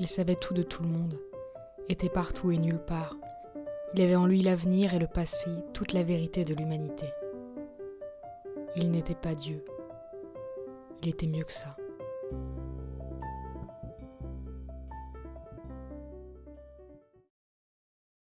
Il savait tout de tout le monde, était partout et nulle part. Il avait en lui l'avenir et le passé, toute la vérité de l'humanité. Il n'était pas Dieu. Il était mieux que ça.